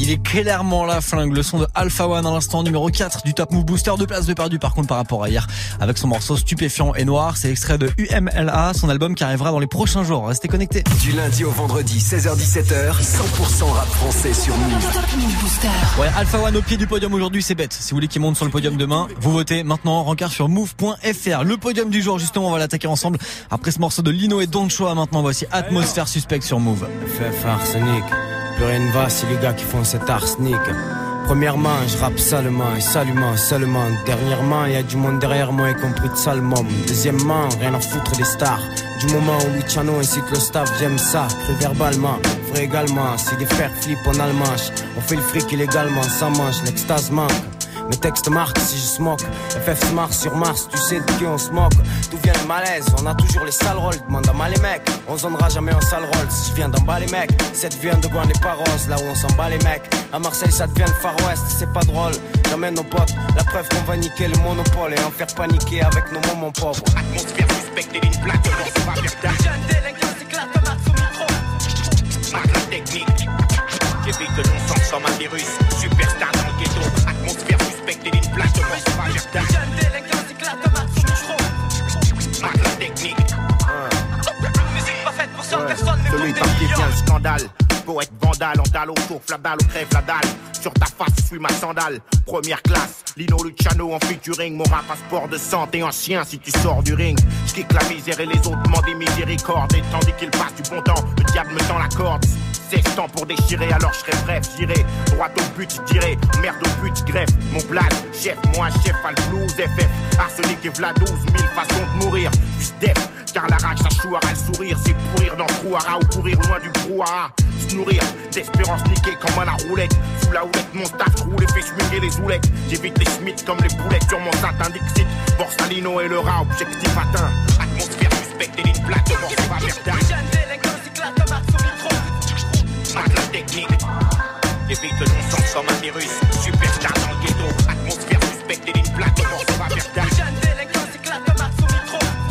Il est clairement la flingue. Le son de Alpha One à l'instant numéro 4 du Top Move Booster. Deux places de perdu par contre par rapport à hier avec son morceau stupéfiant et noir. C'est extrait de UMLA, son album qui arrivera dans les prochains jours. Restez connectés. Du lundi au vendredi, 16h17h, 100% rap français sur Move. Ouais, Alpha One au pied du podium aujourd'hui, c'est bête. Si vous voulez qu'il monte sur le podium demain, vous votez maintenant rencard sur move.fr. Le podium du jour, justement, on va l'attaquer ensemble après ce morceau de Lino et Don Choa. Maintenant, voici Atmosphère Suspect sur Move. FF arsenic, plus rien ne va, c'est les gars qui font cet arsenic. Premièrement, je rappe salement et salument seulement. Dernièrement, y a du monde derrière moi, y compris de Salmon. Deuxièmement, rien à foutre des stars. Du moment où Luciano ainsi que le staff, j'aime ça, plus verbalement. Vrai également, si des fers flippent en allemand, on fait le fric illégalement, sans manche, l'extase manque. Mes textes marquent si je smoke. FF se marche sur Mars, tu sais de qui on se moque. D'où vient le malaise? On a toujours les sales rôles. Demande à mal les mecs. On zonnera jamais en sale rôle. Si je viens d'en bas les mecs, cette vient de Gouin les Paros. Là où on s'en bat les mecs. À Marseille, ça devient le Far West. C'est pas drôle. J'amène nos potes. La preuve qu'on va niquer le monopole et en faire paniquer avec nos moments pauvres. Atmosphère suspecte et ligne plate, on va faire tard. Jeune délinquant s'éclate, Max au micro. Marque la technique. J'évite que l'on sent comme un virus. Atmosphère suspecte et ligne plate, on va faire tard. Jeune délinquant s'éclate, Max au micro. Marque la technique. Musique pas faite pour 100 personnes, mais pour Celui des par qui millions. vient le scandale. Poète vandale, en dalle, au tour, la dalle, au crève la dalle. Sur ta face, je suis ma sandale. Première classe, Lino Luciano en featuring. Mon rap passeport de santé ancien si tu sors du ring. Je la misère et les autres demandent des miséricordes. Et tandis qu'il passe du bon temps, le diable me tend la corde. Temps pour déchirer, alors je serai bref, j'irai droit au but, je dirais merde au but, greffe. Mon blad, chef, moi chef, al FF, arsenic et v'là 12 000 façons de mourir, def, car la rage ça chouera le sourire, c'est pourrir dans le trou ou courir loin du brouhaha, se nourrir d'espérance niquée comme à la roulette, sous la houlette, mon staff roule et fait les oulettes, j'évite les schmitts comme les boulettes sur mon satin Dixit, Borsalino et le rat, objectif atteint, atmosphère suspecte et ligne plate, morceau technique. Évite le non-sens comme un virus. Superstar dans le ghetto. Atmosphère suspecte et ligne plate. Morceau va faire.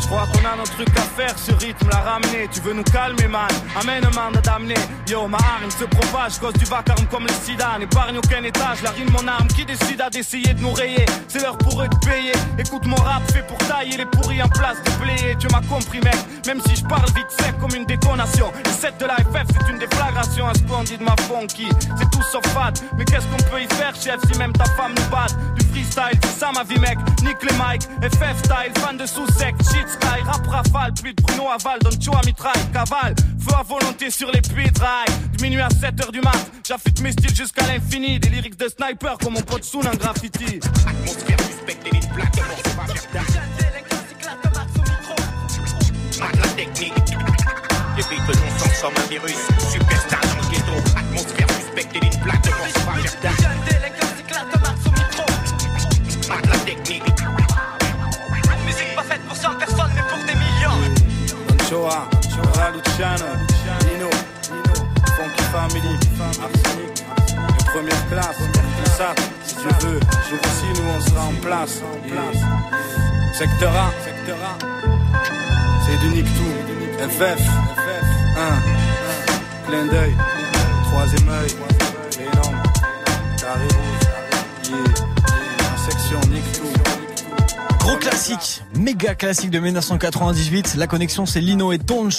Je crois a nos trucs à faire, ce rythme l'a ramené. Tu veux nous calmer, man? Amène un mandat d'amener. Yo, ma arme se propage, cause du vacarme comme le sida. N'épargne aucun étage, la rime, mon arme qui décide à d'essayer de nous rayer. C'est l'heure pour eux de payer. Écoute mon rap fait pour tailler les pourris en place de blé. Tu m'as compris, mec. Même si je parle vite sec comme une détonation. Le set de la FF, c'est une déflagration. Un splendide, ma funky. C'est tout sauf fade. Mais qu'est-ce qu'on peut y faire, chef, si même ta femme nous bat Du freestyle, c'est ça ma vie, mec. Nique les mics. FF style, fan de sous-sec. Shit sky, rap rafale. De Bruno Aval, donne tu à mitraille. Cavale, feu à volonté sur les pieds drive. De minuit à 7h du mat. J'affûte mes styles jusqu'à l'infini. Des lyrics de sniper comme mon pote Soul en graffiti. Atmosphère suspecte ligne plate. Morceau va faire. Marque la technique. Évite le non-sens comme un virus. Superstar dans le ghetto. Atmosphère suspecte ligne plate. Morceau va faire. Marque la technique. Choa, Choa Luciano, Lino, Funky Family, Arsenic, les premières classes, tout ça, si Dieu veut, jour aussi nous on sera en place. Yeah. Secteur A, c'est du nick tout, FF, FF, 1, clin d'œil, troisième œil, énorme, carré rouge, Gros classique, méga classique de 1998. La connexion, c'est Lino et Don.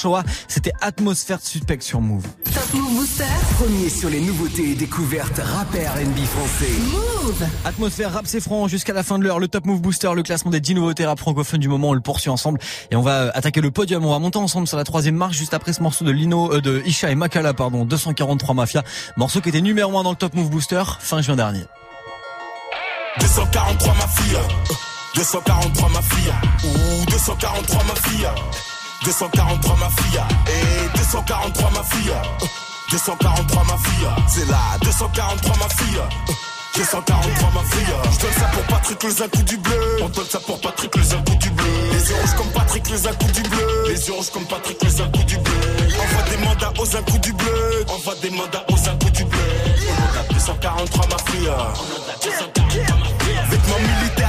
C'était Atmosphère Suspect sur Move. Top Move Booster. Premier sur les nouveautés et découvertes rap et R&B français. Move. Atmosphère rap c'est franc jusqu'à la fin de l'heure. Le Top Move Booster, le classement des 10 nouveautés rap francophones du moment, on le poursuit ensemble et on va euh, attaquer le podium. On va monter ensemble sur la troisième marche juste après ce morceau de Lino, euh, de Isha et Makala, pardon, 243 Mafia, morceau qui était numéro 1 dans le Top Move Booster fin juin dernier. 243 ma fille, euh, 243 ma fille, ou 243 ma fille, 243 ma fille, et 243 ma fille, euh, 243 ma fille, c'est là, 243 ma fille. euh, 243 ma fille, je donne ça pour Patrick les un coup du bleu. On donne ça pour Patrick les un coup du bleu. Les yeux rouges comme Patrick les un coup du bleu. Les yeux rouges comme Patrick les un coup du bleu. Envoie des mandats aux un du bleu. Envoie des mandats aux un du bleu. On a 243 ma fille. Vêtements militaires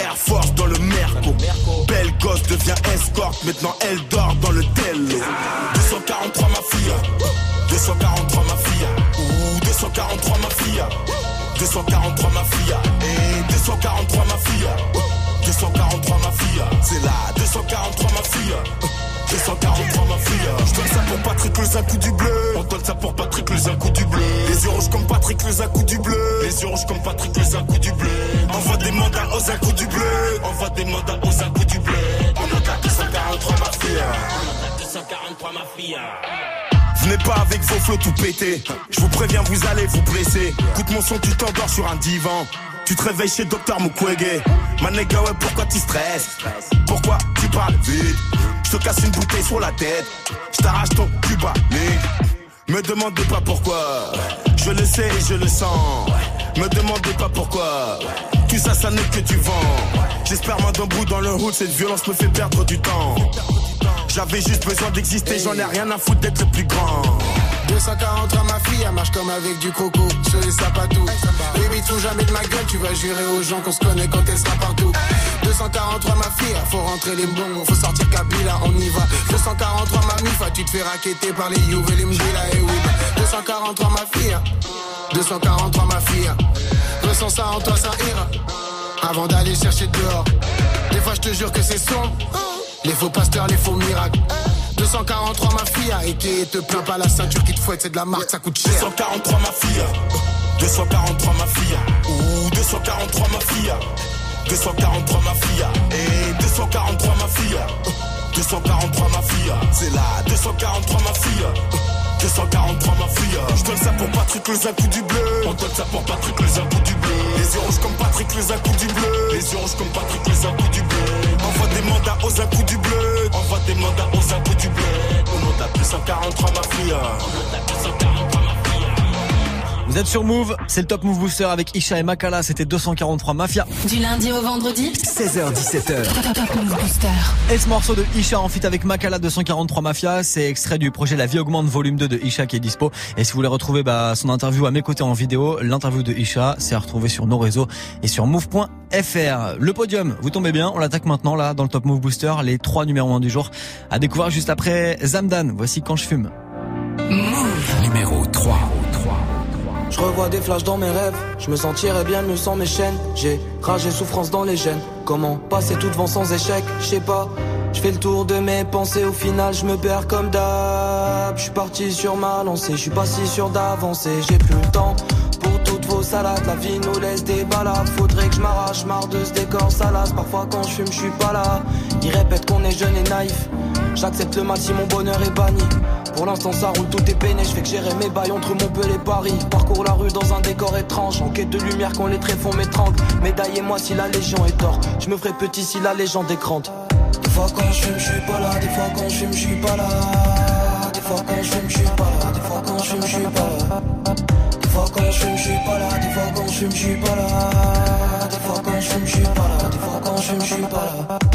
Air Force dans le Merco. Belle gosse devient escorte, maintenant elle dort dans le Tello. 243 ma fille. 243 ma fille. Ouh, 243 ma fille. 243 ma fille. Et 243 ma fille. 243 ma fille. C'est là, 243 ma fille. 243 ma fille. Je donne ça pour Patrick le Zacou du bleu. On donne ça pour Patrick le Zacou du bleu. Les yeux rouges comme Patrick le Zacou du bleu. Les yeux rouges comme Patrick le Zacou du bleu. Envoie des mandats aux Zacou du bleu. Envoie des mandats aux Zacou du bleu. On attaque 243 ma fille. On attaque 243 ma fille. Venez pas avec vos flots tout pété. Je vous préviens, vous allez vous blesser. Écoute mon son, tu t'endors sur un divan. Tu te réveilles chez Docteur Mukwege. Manega, ouais, pourquoi tu stresses? Pourquoi tu parles vite? Je te casse une bouteille sur la tête. Je t'arrache ton cuba, Me demandez pas pourquoi. Je le sais et je le sens. Me demandez pas pourquoi. Tout ça, ça n'est que du vent. J'espère moi d'un bout dans le route, cette violence me fait perdre du temps. J'avais juste besoin d'exister, j'en ai rien à foutre d'être plus grand. 243 ma fille, elle marche comme avec du coco, sur les tout. Baby, tout jamais de ma gueule, tu vas jurer aux gens qu'on se connaît quand elle sera partout. 243 ma fille, faut rentrer les bons, faut sortir Kabila, on y va. 243 ma mifa, tu te fais raqueter par les Youves et les Mjila et oui. 243 ma fille, 243 ma fille. Ressens ça en toi, ça ira. Avant d'aller chercher dehors. Des fois, je te jure que c'est sombre. Les faux pasteurs, les faux miracles. 243 ma fille, et qui te plaint pas la ceinture qui te fouette, c'est de la marque, ça coûte cher. 243 ma fille, 243 ma fille, ou 243 ma fille, 243 ma fille, et 243 ma fille, 243 ma fille, c'est là, 243 ma fille. 243 ma fille. Je donne ça pour Patrick le Zacou du bleu. On donne ça pour Patrick le Zacou du bleu. Les yeux rouges comme Patrick le Zacou du bleu. Les yeux rouges comme Patrick le Zacou du bleu Envoie des mandats aux Zacou du bleu Envoie des mandats aux Zacou du bleu On monte à 243 ma fille. On à 243 ma fille vous êtes sur Move, c'est le Top Move Booster avec Isha et Makala, c'était 243 Mafia. Du lundi au vendredi 16h17h. Top Move Booster. Et ce morceau de Isha en fit avec Makala 243 Mafia, c'est extrait du projet La vie augmente volume 2 de Isha qui est dispo. Et si vous voulez retrouver bah, son interview à mes côtés en vidéo, l'interview de Isha, c'est à retrouver sur nos réseaux et sur move.fr. Le podium, vous tombez bien, on l'attaque maintenant là dans le Top Move Booster, les trois numéros 1 du jour. À découvrir juste après Zamdan, voici quand je fume. Je revois des flashs dans mes rêves, je me sentirais bien mieux sans mes chaînes. J'ai rage et souffrance dans les gènes. Comment passer tout devant sans échec, je sais pas. Je fais le tour de mes pensées, au final je me perds comme d'hab. Je suis parti sur ma lancée, je suis pas si sûr d'avancer. J'ai plus le temps pour toutes vos salades. La vie nous laisse des balades. Faudrait que je m'arrache, marre de ce décor salace. Parfois quand je fume, je suis pas là. Ils répètent qu'on est jeune et naïf. J'accepte le mal si mon bonheur est banni. Pour l'instant ça roule, tout est peiné, je fais que gérer mes bails entre Montpellier et Paris. Parcours la rue dans un décor étrange, en quête de lumière quand les tréfonds m'étranglent. Médaillez-moi si la légion est tort, je me ferai petit si la légende est grande. Des fois quand je fume, je suis pas là, des fois quand je fume, je suis pas là. Des fois quand je fume, je suis pas là, des fois quand je fume, je suis pas là. Des fois quand je fume, suis pas là, des fois quand je fume, suis pas là. Des fois quand je fume, suis pas là, des fois quand je je suis pas là.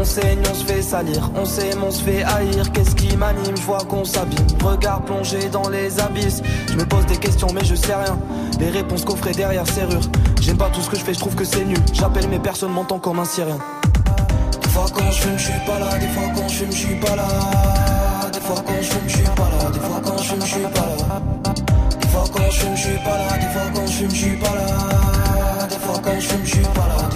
On saigne, on se fait salir, on s'aime, on se fait haïr. Qu'est-ce qui m'anime? Je vois qu'on s'abîme. Regard plongé dans les abysses. Je me pose des questions, mais je sais rien. Les réponses coffrées derrière serrure. J'aime pas tout ce que je fais, je trouve que c'est nul. J'appelle mes personnes, m'entend comme un syrien. Des fois quand je fume, je suis pas là. Des fois quand je fume, je suis pas là. Des fois quand je fume, je suis pas là. Des fois quand je fume, je suis pas là. Des fois quand je fume, je suis pas là. Des fois quand je fume, suis pas là. Des fois quand je fume, suis pas là.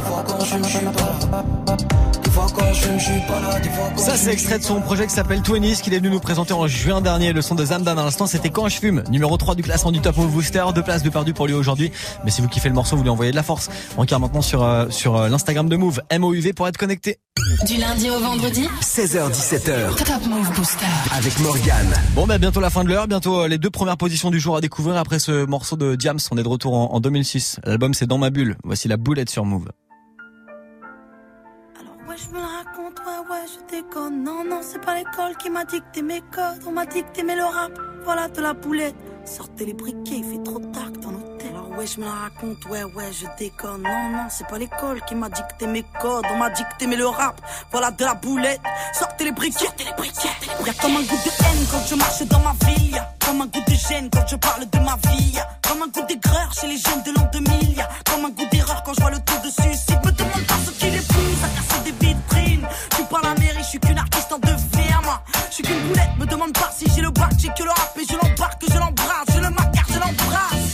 Ça, c'est extrait de son projet qui s'appelle Twenties qu'il est venu nous présenter en juin dernier. Le son de Zamdan à l'instant, c'était Quand je fume. Numéro 3 du classement du Top Move Booster. Deux places de perdu pour lui aujourd'hui. Mais si vous kiffez le morceau, vous lui envoyez de la force. On regarde maintenant sur, euh, sur euh, l'Instagram de Move, MOUV pour être connecté. Du lundi au vendredi 16h17h Top Move Booster. avec Morgane. Bon, bah, bientôt la fin de l'heure. Bientôt euh, les deux premières positions du jour à découvrir après ce morceau de Diams. On est de retour en, en 2006. L'album, c'est Dans ma bulle. Voici la boulette sur Move. Ouais, ouais, je déconne. Non, non, c'est pas l'école qui m'a dicté mes codes. On m'a dicté mais le rap, voilà de la boulette. Sortez les briquets, il fait trop tard dans l'hôtel. Alors ouais, je me la raconte, ouais, ouais, je déconne. Non, non, c'est pas l'école qui m'a dicté mes codes. On m'a dicté mais le rap, voilà de la boulette. Sortez les briquets, sortez les briquets. Y'a comme un goût de haine quand je marche dans ma ville. Comme un goût de gêne quand je parle de ma vie. Comme un goût d'aigreur chez les jeunes de l'an 2000. Y'a comme un goût d'erreur quand je vois le taux de suicide. Me demande pas ce qui les pousse à casser des vitrines. Je suis pas la mairie, je suis qu'une artiste en devenir, moi. Je suis qu'une boulette, me demande pas si j'ai le bac, j'ai que le rap et je l'embarque, je l'embrasse, je le macarre, je l'embrasse.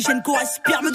L'oxygène qu'on respire. Me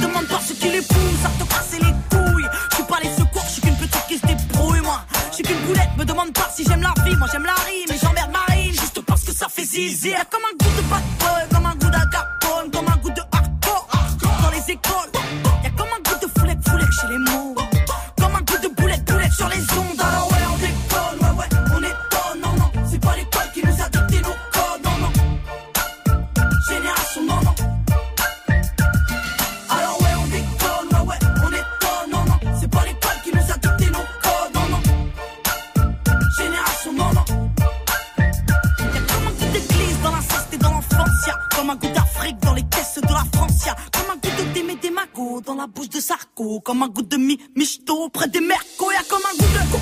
comme un goût de mi michto près des mercos, y'a comme un goût de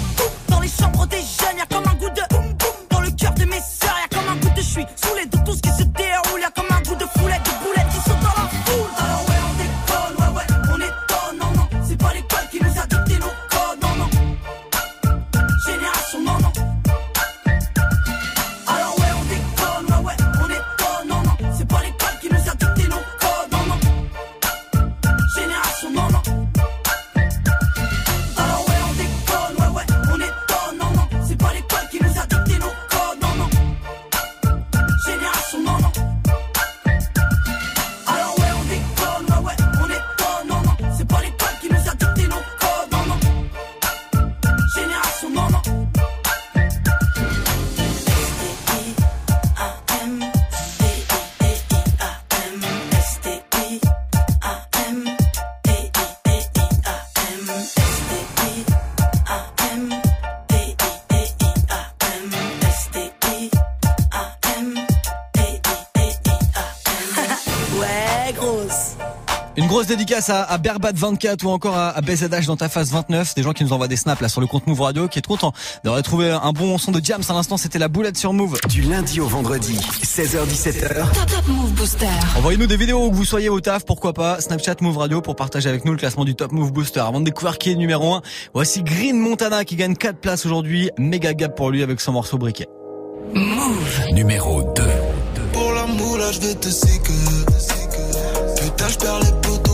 dédicace à, à Berbat24 ou encore à, à BZH dans ta face 29. Des gens qui nous envoient des snaps là sur le compte Move Radio qui est content d'avoir trouvé un bon son de Jams à l'instant. C'était la boulette sur Move. Du lundi au vendredi, 16h17h. Top Top Move Booster. Envoyez-nous des vidéos où que vous soyez au taf, pourquoi pas. Snapchat Move Radio pour partager avec nous le classement du Top Move Booster. Avant de découvrir qui est numéro 1, voici Green Montana qui gagne 4 places aujourd'hui. Méga gap pour lui avec son morceau briquet. Move. Numéro 2. Pour la moula, je vais te séquer. Putain, je perds les poteaux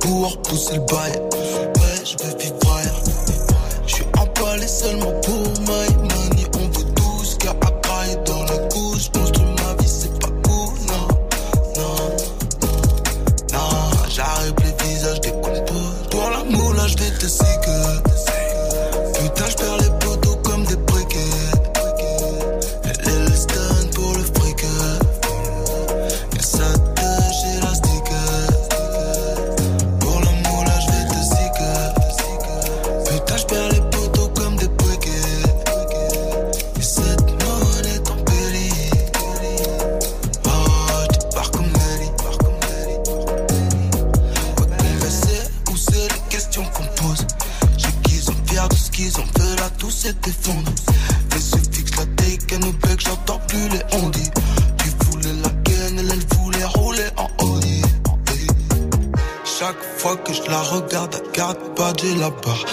pour pousser le bail. Pas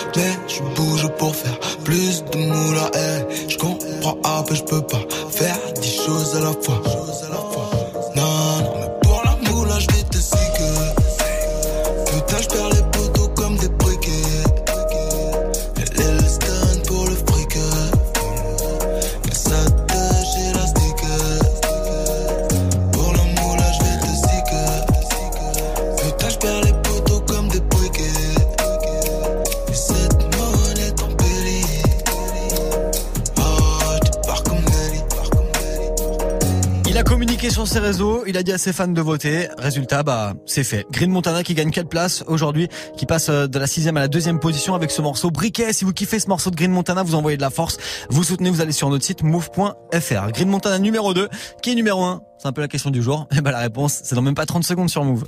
il a dit à ses fans de voter. Résultat, bah, c'est fait. Green Montana qui gagne quelle place aujourd'hui, qui passe euh, de la sixième à la deuxième position avec ce morceau Briquet. Si vous kiffez ce morceau de Green Montana, vous envoyez de la force. Vous soutenez, vous allez sur notre site move.fr. Green Montana numéro 2, qui est numéro 1 C'est un peu la question du jour. Et bah, la réponse, c'est dans même pas 30 secondes sur Move.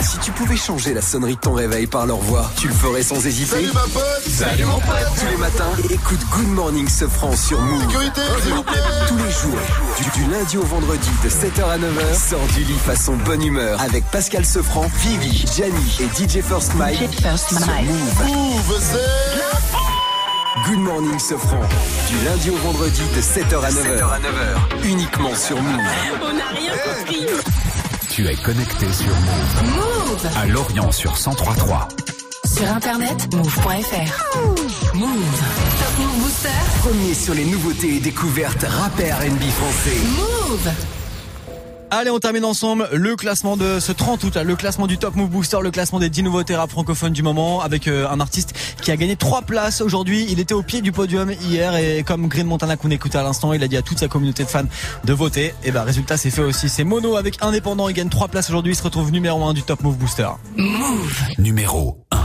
Si tu pouvais changer la sonnerie de ton réveil par leur voix, tu le ferais sans hésiter. Salut ma pote Salut mon pote Tous les matins, écoute Good Morning Sofran sur Move. Sécurité, s'il vous plaît Tous les jours, du, du lundi au vendredi de 7h à 9h, sors du lit façon bonne humeur avec Pascal Sofran, Vivi, Jani et DJ First Mike. sur Move. Move, c'est... Good Morning Sofran, du lundi au vendredi de 7h à 9h. Uniquement sur Move. On n'a rien compris. Tu es connecté sur Move. Move À Lorient sur 1033. Sur internet, move.fr. Move. Top Move Booster. Premier sur les nouveautés et découvertes rap et R&B français. Move. Allez, on termine ensemble le classement de ce 30 août, le classement du Top Move Booster, le classement des 10 nouveautés rap francophones du moment, avec euh, un artiste qui a gagné 3 places aujourd'hui. Il était au pied du podium hier et comme Green Montana qu'on écoutait à l'instant, il a dit à toute sa communauté de fans de voter. Et bah résultat, c'est fait aussi. C'est Mono avec Indépendant. Il gagne 3 places aujourd'hui. Il se retrouve numéro 1 du Top Move Booster. Move. Numéro 1.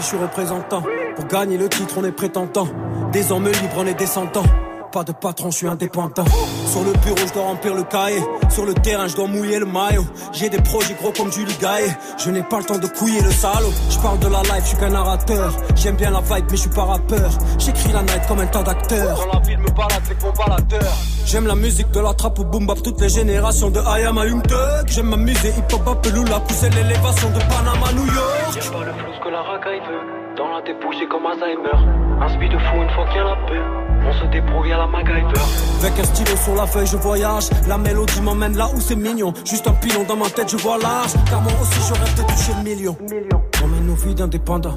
Je suis représentant. Pour gagner le titre, on est prétentant. Des hommes libres, on est descendants. Pas de patron, je suis indépendant. Sur le bureau, je dois remplir le cahier. Sur le terrain, je dois mouiller le maillot. J'ai des projets gros comme Julie Gaillet. Je n'ai pas le temps de couiller le salaud. Je parle de la life, je suis qu'un narrateur. J'aime bien la vibe, mais je suis pas rappeur. J'écris la night comme un tas d'acteurs. Dans la ville, me balade avec mon baladeur. J'aime la musique de la trappe au boom bap, toutes les générations de I am a. J'aime m'amuser, hip hop, Apelula, pousser l'élévation de Panama, New York. Dans la débouche, comme Alzheimer. Un speed de fou une fois qu'il y a la paix. On se débrouille à la MacGyver. Avec un stylo sur la feuille, je voyage. La mélodie m'emmène là où c'est mignon. Juste un pilon dans ma tête, je vois large. Car moi aussi, je rêve de toucher le million. On mène nos vies d'indépendants.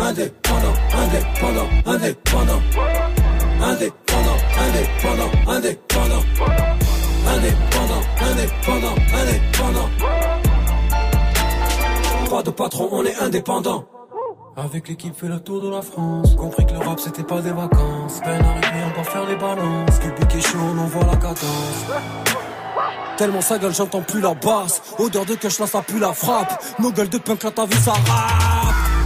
Indépendant, indépendant, indépendant. Indépendant, indépendant, indépendant. Indépendant, indépendant, indépendant. Pas de patron, on est indépendant. Avec l'équipe fait le tour de la France Compris que le rap c'était pas des vacances Peine arrivée on doit faire les balances Public est chaud on envoie la cadence Tellement sa gueule j'entends plus la basse Odeur de cash là ça pue la frappe Nos gueules de punk là t'as vu ça rap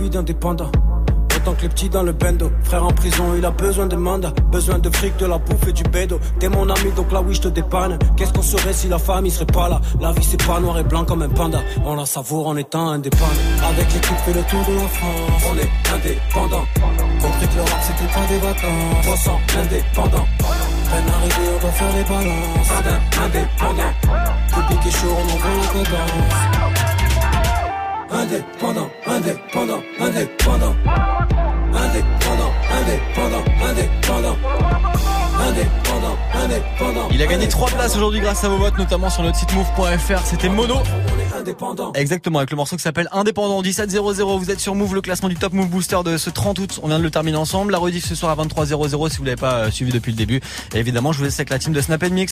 vies d'indépendants. Autant que les petits dans le bendo. Frère en prison, il a besoin de mandat. Besoin de fric, de la bouffe et du bédo. T'es mon ami, donc là oui, je te dépanne. Qu'est-ce qu'on serait si la famille serait pas là? La vie, c'est pas noir et blanc comme un panda. On la savoure en étant indépendant. Avec l'équipe, fait le tour de la France. On est indépendant. Compris que le rap, c'était pas des vacances. 300 indépendant. Peine arrivée, on doit faire les balances. Indé- Indépendant. Public est chaud, on envoie la cadence. Indépendant, indépendant, indépendant. Indépendant, indépendant, indépendant. Indépendant, indépendant. Il a gagné 3 places aujourd'hui grâce à vos votes, notamment sur notre site move.fr. C'était Mono. Indépendant. Exactement, avec le morceau qui s'appelle Indépendant 1700. Vous êtes sur Move, le classement du Top Move Booster de ce 30 août. On vient de le terminer ensemble. La rediff ce soir à 2300 si vous l'avez pas euh, suivi depuis le début. Et évidemment, je vous laisse avec la team de Snap Mix.